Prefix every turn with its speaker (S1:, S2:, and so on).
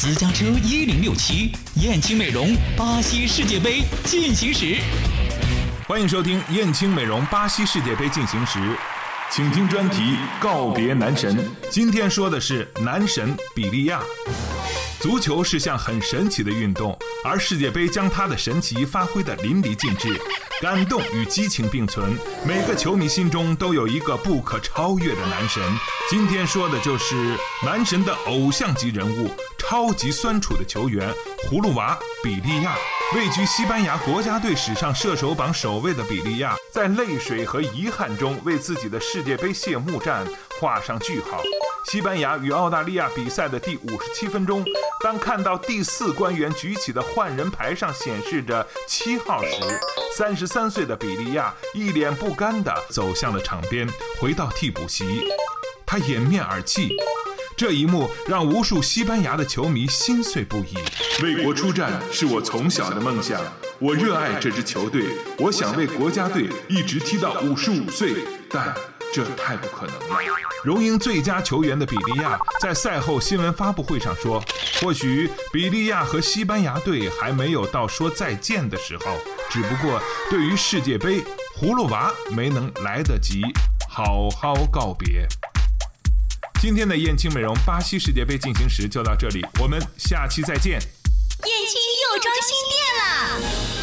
S1: 私家车一零六七，燕青美容巴西世界杯进行时。
S2: 欢迎收听燕青美容巴西世界杯进行时，请听专题告别男神。今天说的是男神比利亚。足球是项很神奇的运动，而世界杯将它的神奇发挥得淋漓尽致，感动与激情并存。每个球迷心中都有一个不可超越的男神。今天说的就是男神的偶像级人物，超级酸楚的球员葫芦娃比利亚。位居西班牙国家队史上射手榜首位的比利亚，在泪水和遗憾中为自己的世界杯谢幕战画上句号。西班牙与澳大利亚比赛的第五十七分钟，当看到第四官员举起的换人牌上显示着七号时，三十三岁的比利亚一脸不甘地走向了场边，回到替补席，他掩面而泣。这一幕让无数西班牙的球迷心碎不已。为国出战是我从小的梦想，我热爱这支球队，我想为国家队一直踢到五十五岁，但这太不可能了。荣膺最佳球员的比利亚在赛后新闻发布会上说：“或许比利亚和西班牙队还没有到说再见的时候，只不过对于世界杯，葫芦娃没能来得及好好告别。”今天的燕青美容巴西世界杯进行时就到这里，我们下期再见。
S3: 燕青又装新店！